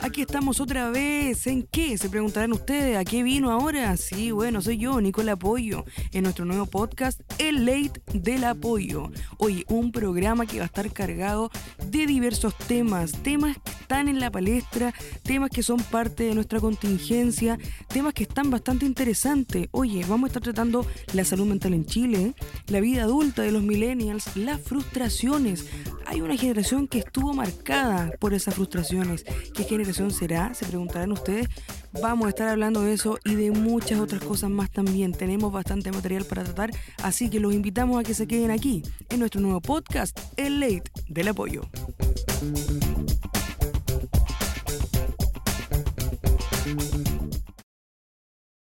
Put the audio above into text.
Aquí estamos otra vez. ¿En qué? Se preguntarán ustedes. ¿A qué vino ahora? Sí, bueno, soy yo, Nicole Apoyo, en nuestro nuevo podcast, El Late del Apoyo. Hoy, un programa que va a estar cargado de diversos temas, temas que están en la palestra, temas que son parte de nuestra contingencia, temas que están bastante interesantes. Oye, vamos a estar tratando la salud mental en Chile, la vida adulta de los millennials, las frustraciones. Hay una generación que estuvo marcada por esas frustraciones. ¿Qué generación será? Se preguntarán ustedes. Vamos a estar hablando de eso y de muchas otras cosas más también. Tenemos bastante material para tratar, así que los invitamos a que se queden aquí, en nuestro nuevo podcast, El Late del Apoyo.